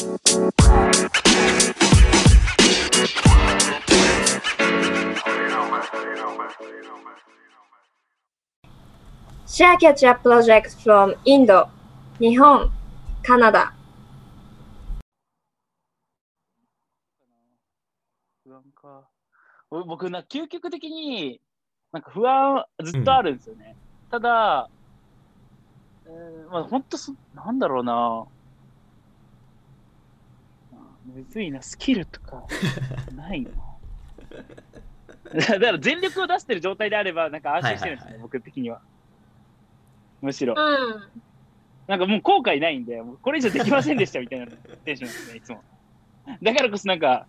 シェアキャッチアッププロジェクト from インド、日本、カナダ。不安か。お僕な、究極的に、なんか不安ずっとあるんですよね。ただ、えー、まあ本当そ、なんだろうな。むずいな、スキルとか、ないな。だから全力を出してる状態であれば、なんか安心してるんですね、はいはいはい僕的には。むしろ。うん。なんかもう後悔ないんで、もうこれ以上できませんでしたみたいなテンションですね、いつも。だからこそなんか、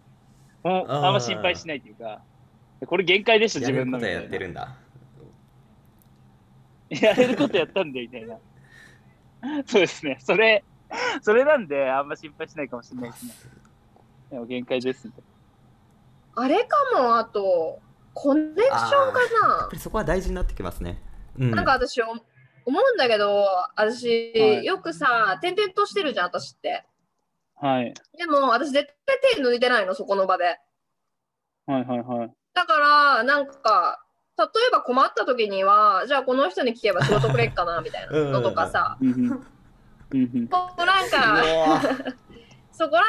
もうあんま心配しないというか、これ限界でしょ、や自ることはや分のみたいな。ってるんだ。やれることやったんで、みたいな。そうですね。それ、それなんで、あんま心配しないかもしれないですね。でも限界です。あれかも、あと、コネクションかやっなぱりそこは大事になってきますね。うん。なんか私お思うんだけど、私、はいよくさ、点々としてるじゃん、私って。はい。でも、私絶対手抜いてないの、そこの場で。はいはいはい。だから、なんか、例えば困った時には、じゃあこの人に聞けば仕事くれっかな、みたいなのとかさ、うんうんうんうんこうなんうか、わ そこら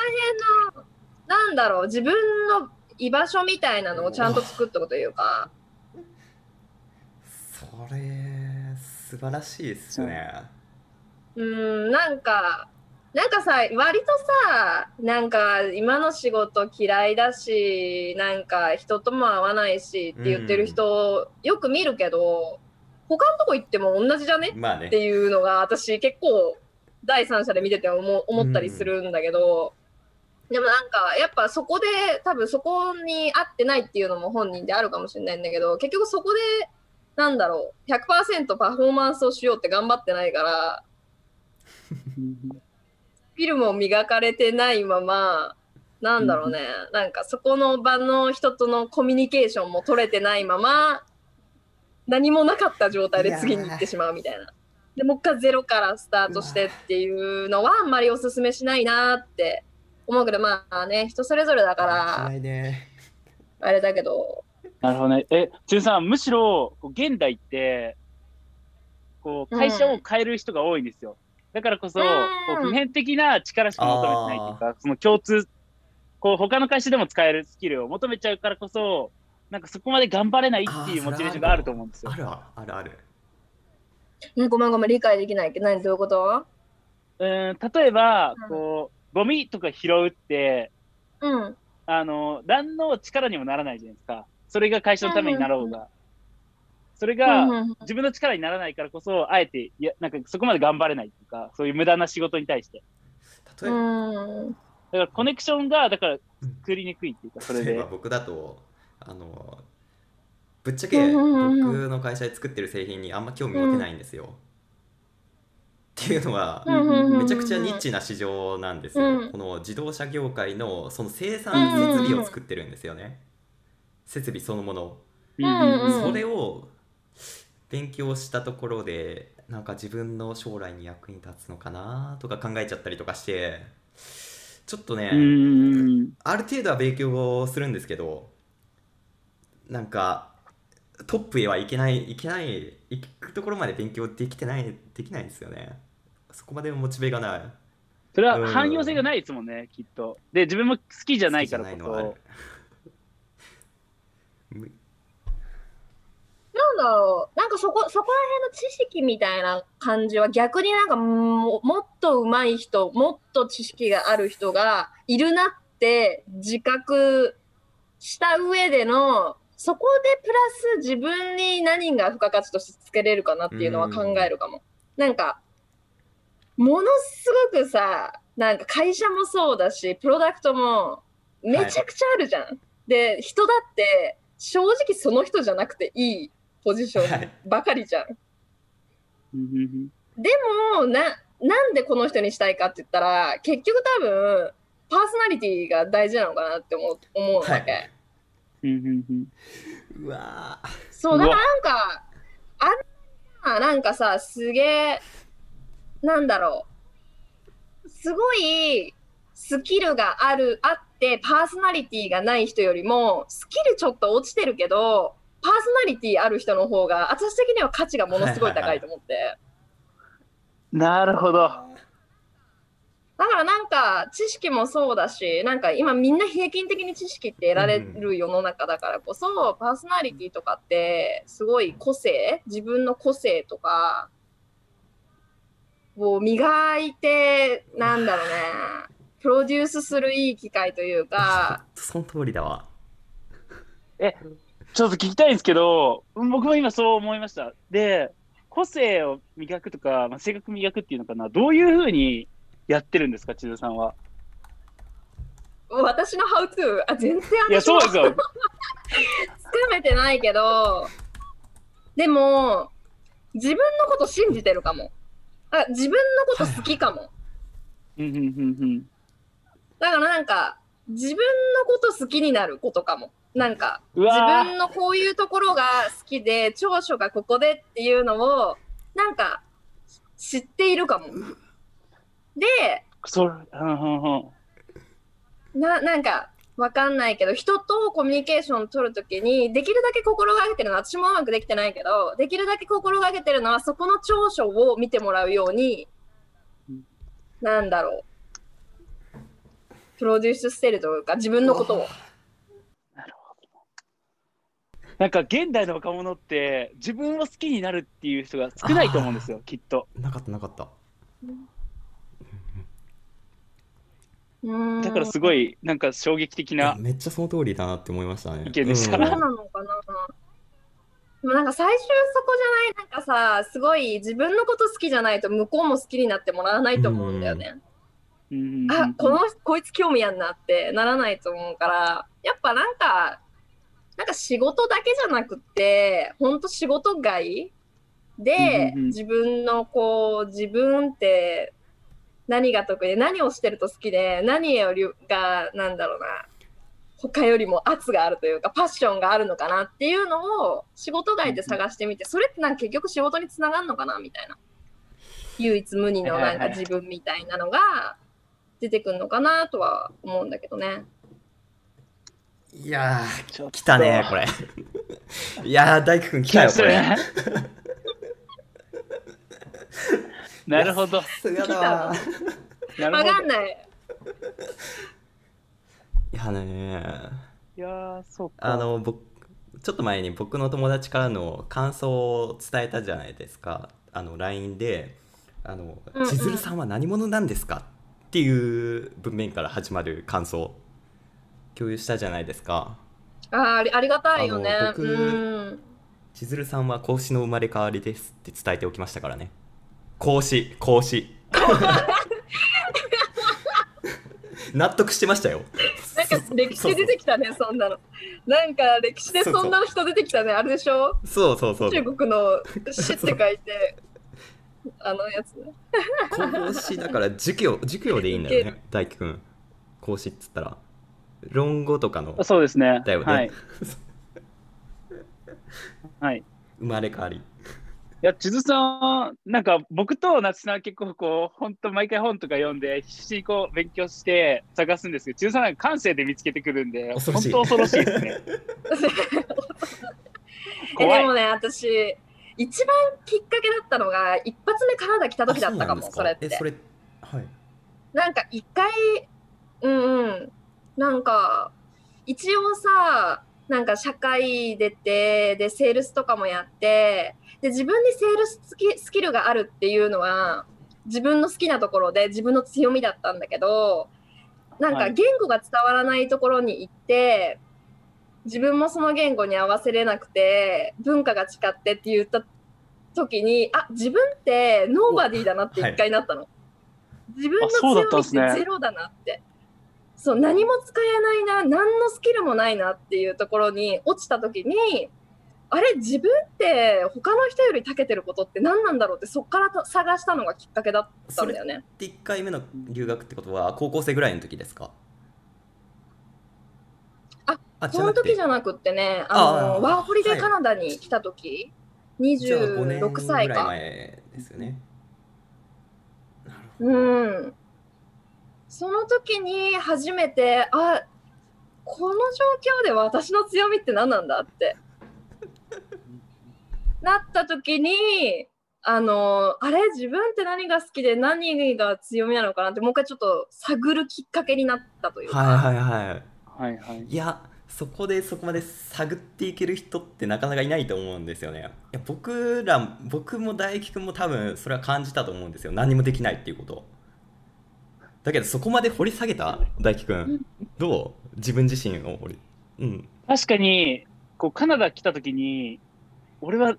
辺の、なんだろう、自分の居場所みたいなのをちゃんと作っとくというか、それ、素晴らしいですね。うーん、なんか、なんかさ、割とさ、なんか今の仕事嫌いだし、なんか人とも会わないしって言ってる人、よく見るけど、他のとこ行っても同じじゃね？まあねって。いうのが私結構第三者で見てて思思ったりするんだけど、でもなんかやっぱそこで多分そこに合ってないっていうのも本人であるかもしれないんだけど結局そこでなんだろう100%パフォーマンスをしようって頑張ってないから フィルムを磨かれてないままなんだろうね、なんかそこの場の人とのコミュニケーションも取れてないまま何もなかった状態で次に行ってしまうみたいな。でもう一回ゼロからスタートしてっていうのはあんまりおすすめしないなって思うけどまあね人それぞれだかしらないね。あれだけどなるほどね。え、つゆさん、むしろ、こう現代って、こう、会社を変える人が多いんですよ。だからこそ、うんこう普遍的な力しか求めてないというか、その共通、こう、他の会社でも使えるスキルを求めちゃうからこそ、なんかそこまで頑張れないっていうモチベーションがあると思うんですよあ。るあるある。うんごめんごめん理解できないけど何どういうこと？うん、例えばうん、こう、ゴミとか拾うって、うんあの、何の力にもならないじゃないですか。それが会社のためになろうが。それうがんうん自分の力にならないからこそ、あえて、いや、なんかそこまで頑張れないっていうか、そういう無駄な仕事に対して。例えば、うんだからコネクションが、だから作りにくいっていうか、それで例えば。僕だと、あの、ぶっちゃけうんうんうん僕の会社で作ってる製品にあんま興味持てないんですよ。っていうのは、めちゃくちゃニッチな市場なんですよ、うん。この自動車業界のその生産設備を作ってるんですよね、設備そのもの、それを勉強したところでなんか自分の将来に役に立つのかなとか考えちゃったりとかしてちょっとね、うん。ある程度は勉強するんですけどなんかトップへはいけないいけない行くところまで勉強できてないできないんですよねそこまでのモチベがない。それは汎用性がないですもんね、きっと。で、自分も好きじゃないからこそ。なんだろう。なんかそこそこら辺の知識みたいな感じは逆になんかももっと上手い人もっと知識がある人がいるなって自覚した上でのそこでプラス自分に何が付加価値としてつけれるかなっていうのは考えるかも。なんかものすごくさなんか会社もそうだしプロダクトもめちゃくちゃあるじゃん。で人だって正直その人じゃなくていいポジションばかりじゃん。うんうんでもななんでこの人にしたいかって言ったら結局多分パーソナリティが大事なのかなって思う思うわけ。はい。うんうんうん。うわー。そうだからなんかあんななんかさすげえなんだろうすごいスキルがある、あって、パーソナリティがない人よりも、スキルちょっと落ちてるけど、パーソナリティある人の方が、私的には価値がものすごい高いと思って。なるほど。だからなんか知識もそうだし、なんか今みんな平均的に知識って得られる世の中だからこそ、パーソナリティとかってすごい個性、自分の個性とかを磨いて、なんだろうね、プロデュースするいい機会というか、その通りだわちょっと聞きたいんですけど、僕も今そう思いました。で、個性を磨くとか、まあ、性格磨くっていうのかな、どういうふうにやってるんですか、千鶴さんは？私の How to、あ全然いや、そうですよ。つかめてないけど、でも、自分のこと信じてるかも。あ自分のこと好きかも。だからなんか、自分のこと好きになることかも。なんか、う自分のこういうところが好きで、長所がここでっていうのを、なんか、知っているかも。で、そ。な、なんか、わかんないけど、人とコミュニケーションを取るときに、できるだけ心がけてるのは、私もうまくできてないけど、できるだけ心がけてるのは、そこの長所を見てもらうようにうん、なんだろう。プロデュースしてるというか、自分のことを。なんか現代の若者って自分を好きになるっていう人が少ないと思うんですよ、きっと。なかったなかったうんだからすごいなんか衝撃的な。めっちゃその通りだなって思いましたね。意見でした。うん。そうなのかな。でもなんか最終そこじゃない、なんかさ、すごい自分のこと好きじゃないと向こうも好きになってもらわないと思うんだよね。うん。あ、この、こいつ興味やんなってならないと思うから、やっぱなんか、なんか仕事だけじゃなくて、ほんと仕事外でうんうんうん。自分のこう、自分って何が得意？で何をしてると好きで、何よりが、なんだろうな、他よりも圧があるというか、パッションがあるのかなっていうのを仕事外で探してみて、それってなんか結局仕事につながるのかなみたいな。唯一無二のなんか自分みたいなのが出てくるのかなとは思うんだけどね。いやー来たねこれ。いやー大工くん来たよこれ。ねなるほど。さすがだわわなるほど。かんない。いやねいやー、そうか。あの僕ちょっと前に僕の友達からの感想を伝えたじゃないですかあの LINE であのうんうん千鶴さんは何者なんですか?」っていう文面から始まる感想共有したじゃないですかあーありありがたいよねあ。の僕うん。千鶴さんは孔子の生まれ変わりですって伝えておきましたからね孔子孔子納得してましたよ。なんか歴史で出てきたね、そんなの。なんか歴史でそんな人出てきたね、あれでしょ？そうそうそう。中国の死って書いて、あのやつね。孔子だから儒教儒教でいいんだよね 大輝くん。孔子っつったら。論語とかの。そうですね。だよね。はい。はい。生まれ変わり。いや、千鶴さん、なんか僕と夏さんは結構こう、本当毎回本とか読んで、必死にこう勉強して探すんですけど、千鶴さんなんか感性で見つけてくるんで、恐ろしい。本当恐ろしいですね。え 怖い。でもね、私、一番きっかけだったのが、一発目カナダ来た時だったかも、あうそれって。そ。れはい。なんか一回、うんうん、なんか、一応さ、なんか社会出て、で、セールスとかもやって、で、自分にセールススキスキルがあるっていうのは、自分の好きなところで自分の強みだったんだけど、なんはいか言語が伝わらないところに行って、自分もその言語に合わせれなくて、文化が違ってって言った時に、あ、自分ってノーバディだなって一回なったの。自分の強みってゼロだなって。そう、何も使えないな、何のスキルもないなっていうところに落ちた時に、あれ、自分って他の人より長けてることって何なんだろうってそっからと探したのがきっかけだったんだよね。で1回目の留学ってことは高校生ぐらいの時ですか？ああその時じゃゃなくってね、あのワーホリではいカナダに来た時、なくてじゃあ5年26ぐ歳か。前ですよねなるほどうん。その時に初めてあこの状況で私の強みって何なんだって なった時にあのあれ？自分って何が好きで何が強みなのかなってもう一回ちょっと探るきっかけになったというか、はいはいはい。はいはい。いやそこでそこまで探っていける人ってなかなかいないと思うんですよね。いや僕ら僕も大輝くんも多分それは感じたと思うんですよ。何もできないっていうことだけどそこまで掘り下げた？大輝くんどう？自分自身を掘りうん確かに、こう、カナダ来た時に、俺は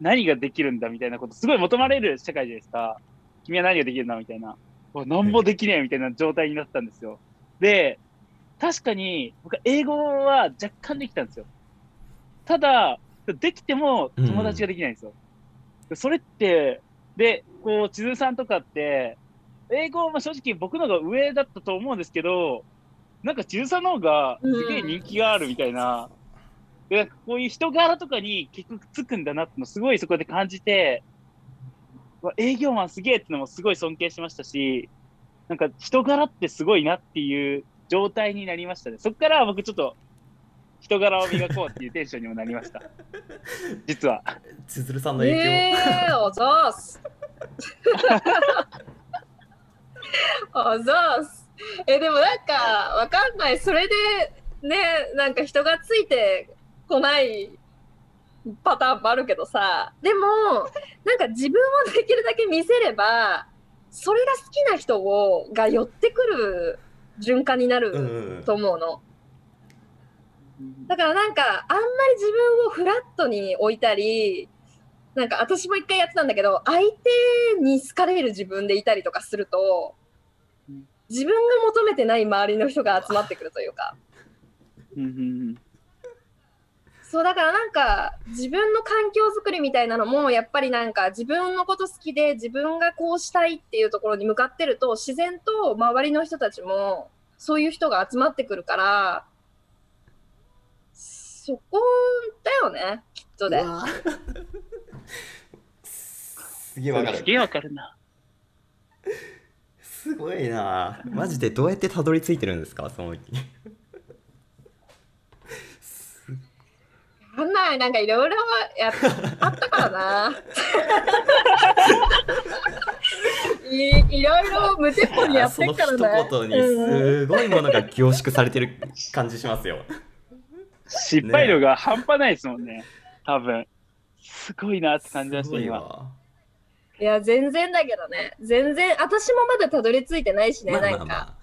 何ができるんだみたいなこと、すごい求まれる社会じゃないですか。君は何ができるんだみたいな。なんもできねえみたいな状態になったんですよ。で、確かに、僕は英語は若干できたんですよ。ただ、できても友達ができないんですよ。でそれって、で、こう、千鶴さんとかって、英語は正直僕の方が上だったと思うんですけど、なんか千鶴さんの方がすげえ人気があるみたいな、でなんかこういう人柄とかに結局つくんだなってのすごいそこで感じて、営業マンすげえってのもすごい尊敬しましたし、なんか人柄ってすごいなっていう状態になりましたね。そこから僕ちょっと人柄を磨こうっていうテンションにもなりました。実は。千鶴さんの影響、ええー、おざーす。おざーす。え、でもなんか、わかんない。それで、ね、なんか人がついてこないパターンもあるけどさ、でも、なんか自分をできるだけ見せれば、それが好きな人をが寄ってくる循環になると思うの。だからなんかあんまり自分をフラットに置いたりなんか私も一回やってたんだけど相手に好かれる自分でいたりとかすると自分が求めてない周りの人が集まってくるというか。うんうんうんそうだからなんか自分の環境づくりみたいなのもやっぱりなんか自分のこと好きで自分がこうしたいっていうところに向かってると自然と周りの人たちもそういう人が集まってくるからそこだよねきっとで すげえわかる。すげえわかるな。すごいなマジでどうやってたどり着いてるんですか？そのわかんない、なんかいろいろやっあったからな。いいろいろ無鉄砲にやってっからね。その一言にうんすごいものが凝縮されてる感じしますよ。失敗量が半端ないですもんね。多分。すごいなって感じました、今。わ。いや、全然だけどね。全然、私もまだたどり着いてないしね、まあまなんか。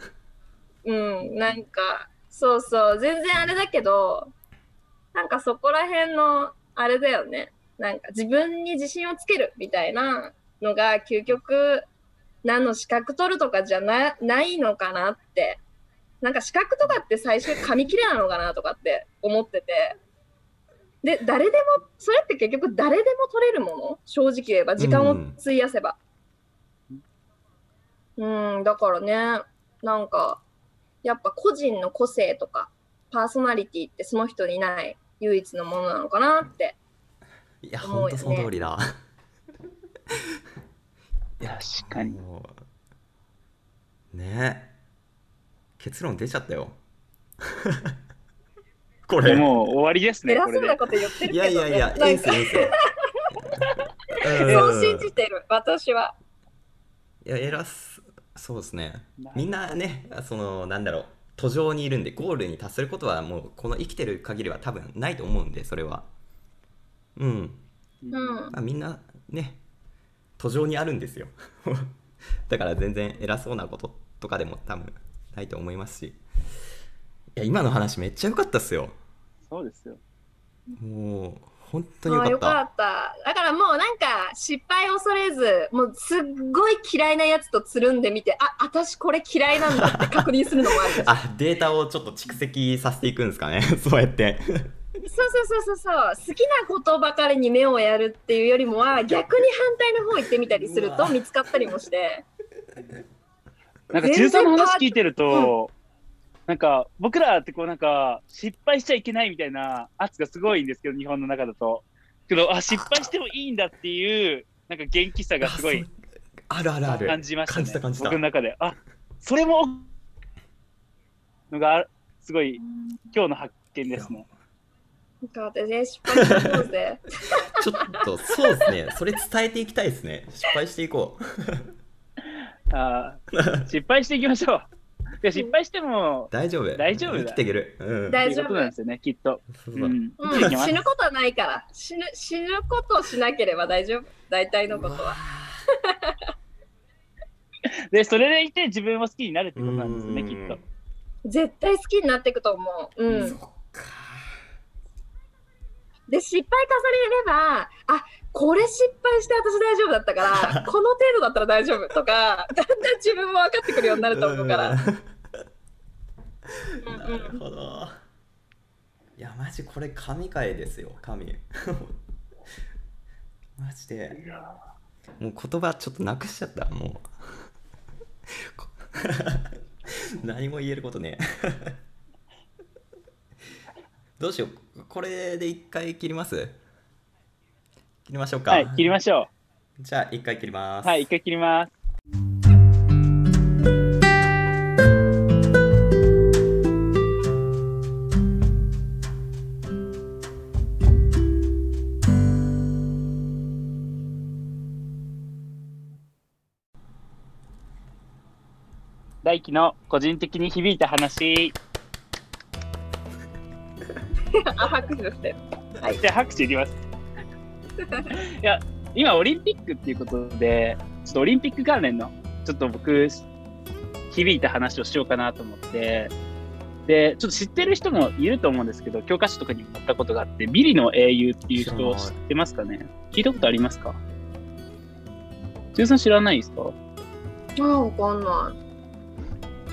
うん、なんか、そうそう、全然あれだけど、なんかそこら辺の、あれだよね。なんか自分に自信をつけるみたいなのが、究極、何の資格取るとかじゃなないのかなって。なんか資格とかって最終紙切れなのかなとかって思ってて。で、誰でも、それって結局誰でも取れるもの？正直言えば、時間を費やせば。うん、だからね、なんか、やっぱ個人の個性とかパーソナリティってその人にない唯一のものなのかなって。いや、ほんとその通りだ。いや、確かに。もうね結論出ちゃったよ。これ。もう終わりですね、これで偉そうな。こと言ってるいけど、ね。やいやいや、ないんかいですよ、いいですよ。そう信じてる、私は。いや、偉す、そうですね。みんなね、その、なんだろう、途上にいるんで、ゴールに達することはもう、この生きてる限りは多分ないと思うんで、それは。うん。うん。まあ、みんなね、途上にあるんですよ。だから全然偉そうなこととかでも多分ないと思いますし。いや、今の話めっちゃ良かったっすよ。そうですよ。もう、本当に良ああよかった。かった。だからもうなんか失敗を恐れず、もうすっごい嫌いなやつとつるんでみて、あ、私これ嫌いなんだって確認するのもあるし。あ、データをちょっと蓄積させていくんですかね。そうやって。そうそうそうそうそう好きなことばかりに目をやるっていうよりもは逆に反対の方行ってみたりすると見つかったりもして なんか、全然千鶴さんの話聞いてると、なんか、僕らってこうなんか、失敗しちゃいけないみたいな圧がすごいんですけど、日本の中だと。けど、あ、失敗してもいいんだっていう、なんか元気さがすごいあるあるある。感じましたね。感じた感じた僕の。中で。あ、それも、のが、すごい、今日の発見ですね。なんか私失敗しそうぜ。ちょっとそうですねそれ伝えていきたいですね失敗していこうあー失敗していきましょう。で失敗しても、大丈夫。大丈夫だ生きていける。うん。大丈夫。いいことなんですよね、きっと。そうそう。う、ん、死ぬことはないから。死ぬ死ぬことをしなければ大丈夫。大体のことは。で、それでいて自分を好きになるってことなんですよね、きっと。絶対好きになっていくと思う、うん、そっか。で失敗重ねればあこれ失敗して私大丈夫だったから この程度だったら大丈夫。とかだんだん自分も分かってくるようになると思うから、なるほど。いやマジこれ神回ですよ神。マジで。もう言葉ちょっとなくしちゃったもう。こ何も言えることねどうしようこれで一回切ります？切りましょうかはい、切りましょじゃあ一回切りまう。すはい、一回切ります。大輝の個人的に響いた話。あ拍手してるじゃあ拍手いきます。いや、今オリンピックっていうことで、ちょっとオリンピック関連の、ちょっと僕、響いた話をしようかなと思って、で、ちょっと知ってる人もいると思うんですけど、教科書とかにも載ったことがあって、ビリの英雄っていう人知らない知ってますかね？聞いたことありますか？ジュンさん知らないですか？あわかんな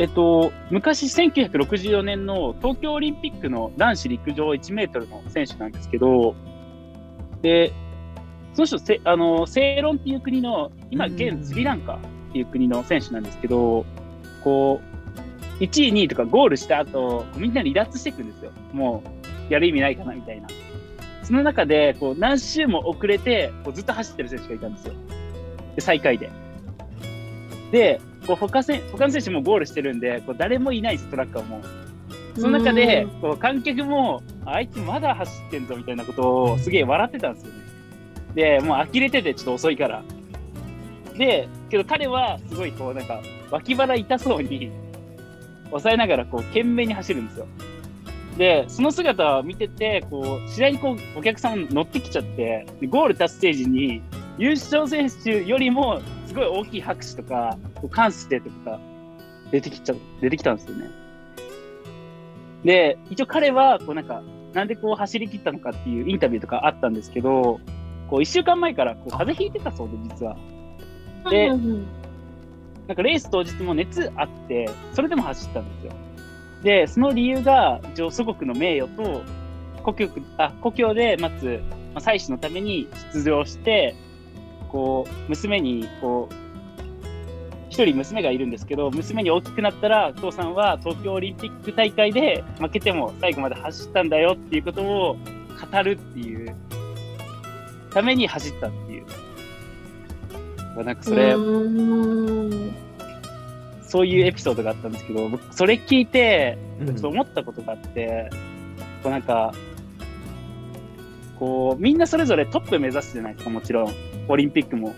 えっと、昔1964年の東京オリンピックの男子陸上1メートルの選手なんですけど、で、その人、せあの、セイロンっていう国の、今、うん現スリランカっていう国の選手なんですけど、こう、1位、2位とかゴールした後、みんな離脱していくんですよ。もう、やる意味ないかな、みたいな。その中で、こう、何周も遅れて、こうずっと走ってる選手がいたんですよ。で、最下位で。で、こう他せ他の選手もゴールしてるんで、こう誰もいないです、トラッカーも。その中でうん、こう観客も、あいつまだ走ってんぞみたいなことをすげえ笑ってたんですよね。で、もう呆れててちょっと遅いから。で、けど彼はすごいこうなんか脇腹痛そうに抑えながらこう懸命に走るんですよ。で、その姿を見てて、こう、次第にこうお客さん乗ってきちゃって、ゴール達成時に優勝選手よりもすごい大きい拍手とか、こう関してとか出てきちゃ、出てきたんですよね。で、一応彼は、こうなんか、なんでこう走り切ったのかっていうインタビューとかあったんですけど、こう一週間前からこう風邪ひいてたそうで、実は。いでなんかレース当日も熱あって、それでも走ったんですよ。で、その理由が、一応祖国の名誉と、故郷あ故郷で待つ、まあ、妻子のために出場して、こう、娘に、こう、一人娘がいるんですけど、娘に大きくなったら、父さんは東京オリンピック大会で負けても最後まで走ったんだよっていうことを語るっていうために走ったっていう。なんかそれ、うんそういうエピソードがあったんですけど、僕それ聞いて、うんちょっと思ったことがあって、こうなんか、こう、みんなそれぞれトップ目指すじゃないですか、もちろん。オリンピックも。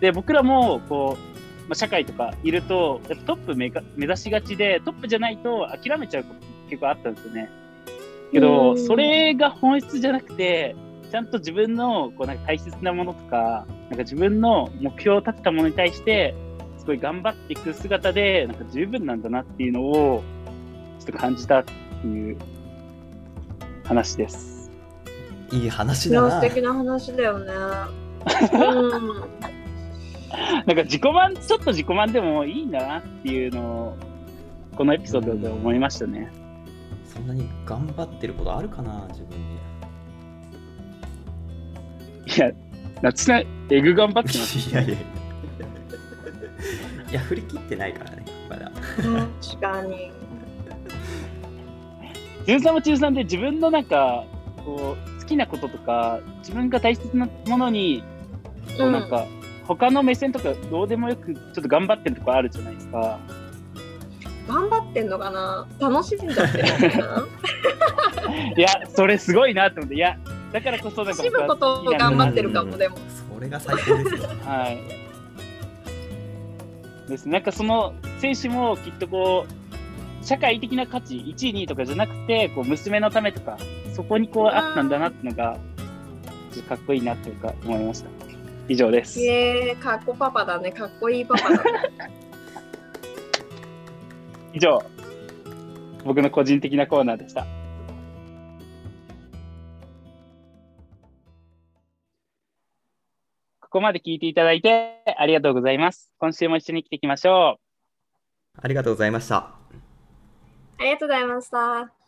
で、僕らも、こう、まあ、社会とかいると、やっぱトップ目が目指しがちで、トップじゃないと諦めちゃうこと結構あったんですよね。けうど、んそれが本質じゃなくて、ちゃんと自分のこうなんか大切なものとか、なんか自分の目標を立てたものに対して、すごい頑張っていく姿で、なんか十分なんだなっていうのを、ちょっと感じたっていう話です。いい話だな素敵な話だよね。うんなんか自己満、ちょっと自己満でもいいんだなっていうのを、このエピソードで思いましたね。そんなに頑張ってることあるかな自分にいや、夏菜、エグ頑張ってます。いやいやいや振り切ってないからねまだ確かに。中さんも中さんで自分のなんか、こう、好きなこととか、自分が大切なものに、こうなんか、他の目線とかどうでもよく、ちょっと頑張ってるとこあるじゃないですか。頑張ってんのかな？楽しんじゃってるのかな？いや、それすごいなと思って、いや、だからこそなんか楽しむことを頑張ってるかも、でも。それが最高ですよはい。ですなんかその選手もきっとこう、社会的な価値、1位、2位とかじゃなくて、こう娘のためとか、そこにこうあったんだなっていうのが、かっこいいなというか思いました。以上です。えー、かっこパパだね。かっこいいパパだね。以上、僕の個人的なコーナーでした。ここまで聞いていただいてありがとうございます。今週も一緒に来ていきましょう。ありがとうございましたありがとうございました。